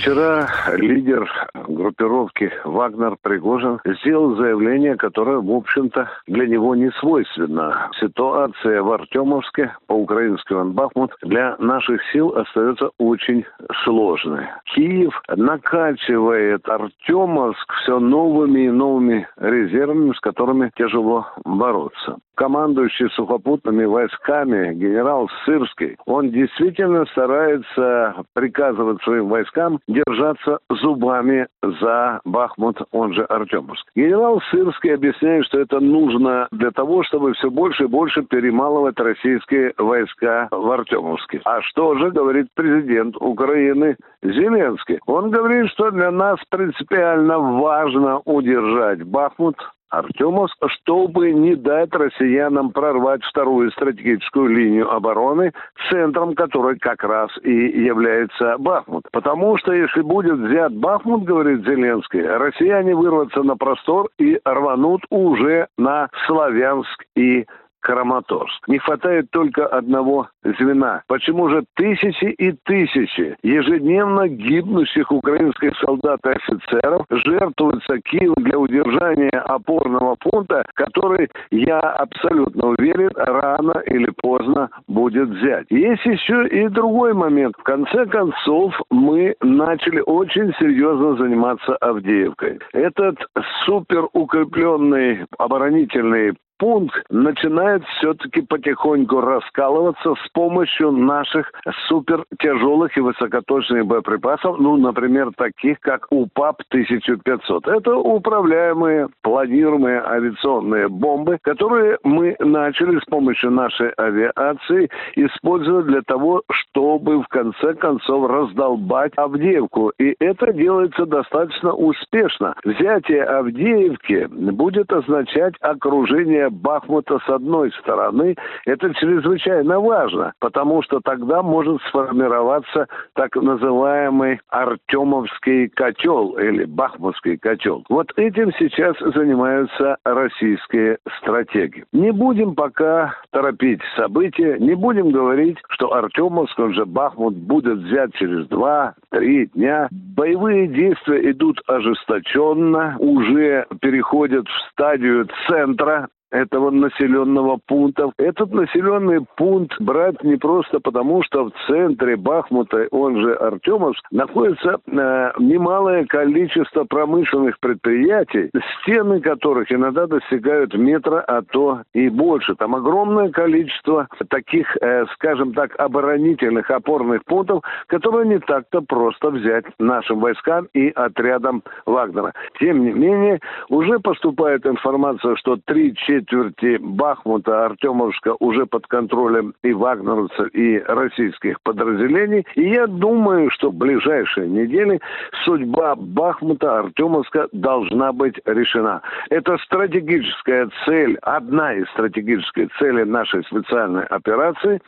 Вчера лидер группировки Вагнер Пригожин сделал заявление, которое, в общем-то, для него не свойственно. Ситуация в Артемовске, по-украински Бахмут, для наших сил остается очень сложной. Киев накачивает Артемовск все новыми и новыми резервами, с которыми тяжело бороться командующий сухопутными войсками генерал Сырский, он действительно старается приказывать своим войскам держаться зубами за Бахмут, он же Артемовск. Генерал Сырский объясняет, что это нужно для того, чтобы все больше и больше перемалывать российские войска в Артемовске. А что же говорит президент Украины Зеленский? Он говорит, что для нас принципиально важно удержать Бахмут, Артемовск, чтобы не дать россиянам прорвать вторую стратегическую линию обороны, центром которой как раз и является Бахмут. Потому что если будет взят Бахмут, говорит Зеленский, россияне вырвутся на простор и рванут уже на Славянск и Краматорск. Не хватает только одного звена. Почему же тысячи и тысячи ежедневно гибнущих украинских солдат и офицеров жертвуются Киеву для удержания опорного пункта, который, я абсолютно уверен, рано или поздно будет взять. Есть еще и другой момент. В конце концов, мы начали очень серьезно заниматься Авдеевкой. Этот супер укрепленный оборонительный пункт начинает все-таки потихоньку раскалываться с помощью наших супер тяжелых и высокоточных боеприпасов, ну, например, таких как УПАП-1500. Это управляемые, планируемые авиационные бомбы, которые мы начали с помощью нашей авиации использовать для того, чтобы в конце концов раздолбать Авдеевку. И это делается достаточно успешно. Взятие Авдеевки будет означать окружение Бахмута с одной стороны, это чрезвычайно важно, потому что тогда может сформироваться так называемый Артемовский котел или Бахмутский котел. Вот этим сейчас занимаются российские стратеги. Не будем пока торопить события, не будем говорить, что Артемовск, он же Бахмут, будет взят через два-три дня. Боевые действия идут ожесточенно, уже переходят в стадию центра этого населенного пункта. Этот населенный пункт брать не просто потому, что в центре Бахмута, он же Артемовск, находится э, немалое количество промышленных предприятий, стены которых иногда достигают метра, а то и больше. Там огромное количество таких, э, скажем так, оборонительных опорных пунктов, которые не так-то просто взять нашим войскам и отрядам Вагнера. Тем не менее, уже поступает информация, что три четверти Бахмута, Артемовска уже под контролем и вагнеровцев, и российских подразделений. И я думаю, что в ближайшие недели судьба Бахмута, Артемовска должна быть решена. Это стратегическая цель, одна из стратегических целей нашей специальной операции,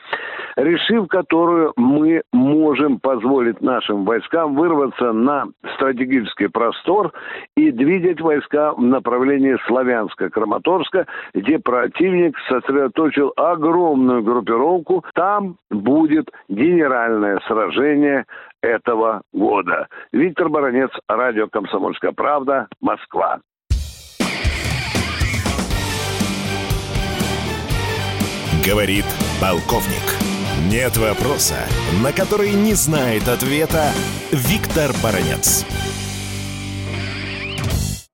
решив которую мы можем позволить нашим войскам вырваться на стратегический простор и двигать войска в направлении Славянска-Краматорска где противник сосредоточил огромную группировку. Там будет генеральное сражение этого года. Виктор Баранец, радио «Комсомольская правда», Москва. Говорит полковник. Нет вопроса, на который не знает ответа Виктор Баранец.